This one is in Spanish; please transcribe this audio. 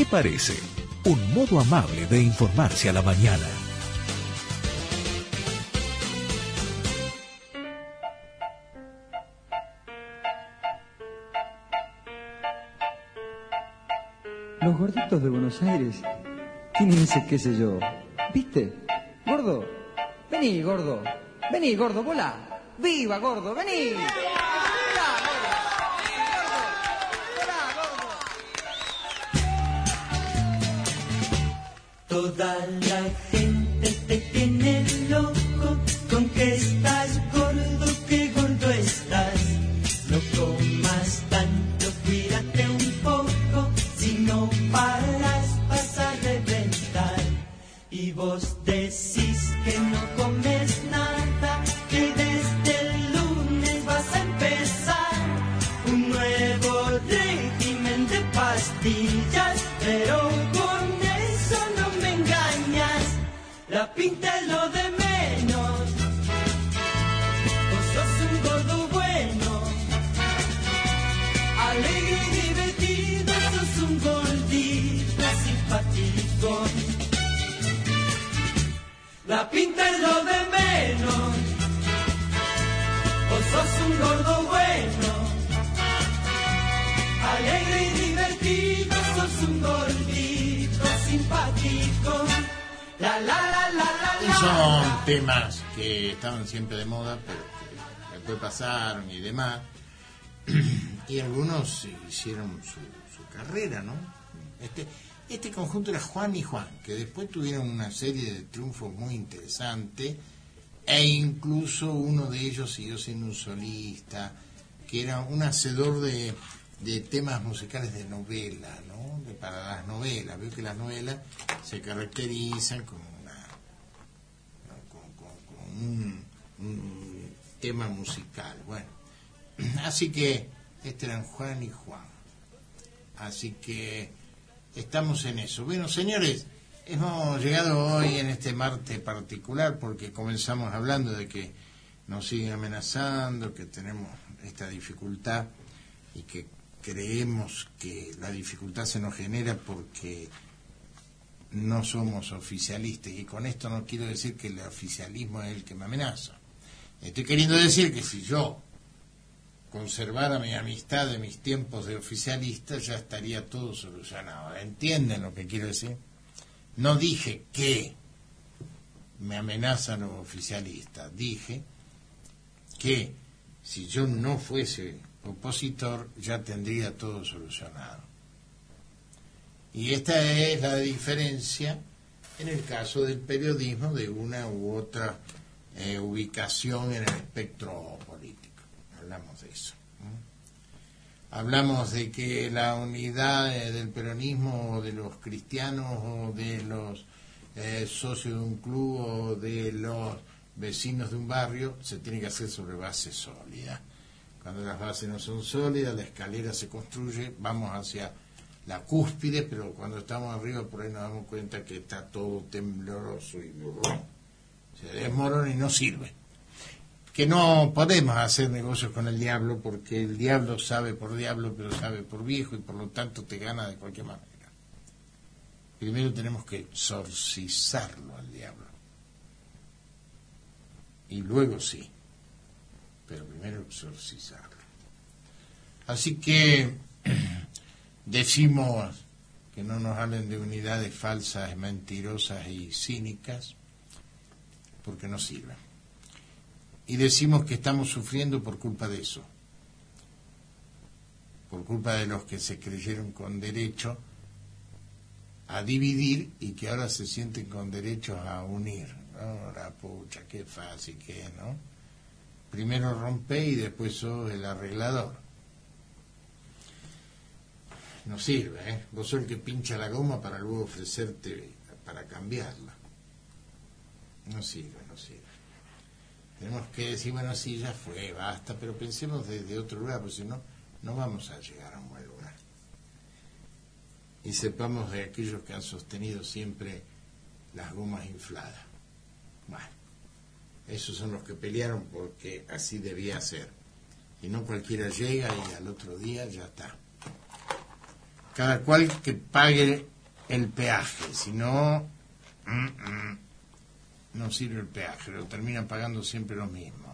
¿Qué parece? Un modo amable de informarse a la mañana. Los gorditos de Buenos Aires tienen ese qué sé yo. ¿Viste? Gordo. Vení, gordo. Vení, gordo, volá. ¡Viva, gordo! ¡Vení! Toda la gente te tiene loco con que estás gordo, que gordo estás. No comas tanto, cuídate un poco, si no paras vas a reventar. Y vos decís La pinta es de menos. Vos sos un gordo bueno, alegre y divertido, sos un gordito simpático. La pinta es lo de menos. Vos sos un gordo bueno, alegre y divertido, sos un gordito simpático. La la la la. Son temas que estaban siempre de moda, pero que después pasaron y demás. Y algunos hicieron su, su carrera, ¿no? Este, este conjunto era Juan y Juan, que después tuvieron una serie de triunfos muy interesantes, e incluso uno de ellos siguió siendo un solista, que era un hacedor de, de temas musicales de novela, ¿no? De, para las novelas. Veo que las novelas se caracterizan con una con, con- con un, un tema musical. Bueno, así que este eran Juan y Juan. Así que estamos en eso. Bueno, señores, hemos llegado hoy en este martes particular porque comenzamos hablando de que nos siguen amenazando, que tenemos esta dificultad y que creemos que la dificultad se nos genera porque no somos oficialistas y con esto no quiero decir que el oficialismo es el que me amenaza. Estoy queriendo decir que si yo conservara mi amistad de mis tiempos de oficialista ya estaría todo solucionado. ¿Entienden lo que quiero decir? No dije que me amenazan los oficialistas, dije que si yo no fuese opositor ya tendría todo solucionado. Y esta es la diferencia en el caso del periodismo de una u otra eh, ubicación en el espectro político. Hablamos de eso. Hablamos de que la unidad eh, del peronismo o de los cristianos o de los eh, socios de un club o de los vecinos de un barrio se tiene que hacer sobre base sólida. Cuando las bases no son sólidas, la escalera se construye, vamos hacia la cúspide, pero cuando estamos arriba por ahí nos damos cuenta que está todo tembloroso y. Se desmorona y no sirve. Que no podemos hacer negocios con el diablo porque el diablo sabe por diablo, pero sabe por viejo y por lo tanto te gana de cualquier manera. Primero tenemos que exorcizarlo al diablo. Y luego sí, pero primero exorcizarlo. Así que decimos que no nos hablen de unidades falsas, mentirosas y cínicas, porque no sirven. Y decimos que estamos sufriendo por culpa de eso, por culpa de los que se creyeron con derecho a dividir y que ahora se sienten con derechos a unir. ¿no? La pucha, qué fácil que ¿no? Primero rompe y después sos el arreglador. No sirve, ¿eh? Vos sos el que pincha la goma para luego ofrecerte para cambiarla. No sirve, no sirve. Tenemos que decir, bueno, sí, ya fue, basta, pero pensemos desde otro lugar, porque si no, no vamos a llegar a un buen lugar. Y sepamos de aquellos que han sostenido siempre las gomas infladas. Bueno, esos son los que pelearon porque así debía ser. Y no cualquiera llega y al otro día ya está. cada cual que pague el peaje, si no, mm, mm, no sirve el peaje, lo terminan pagando siempre los mismos.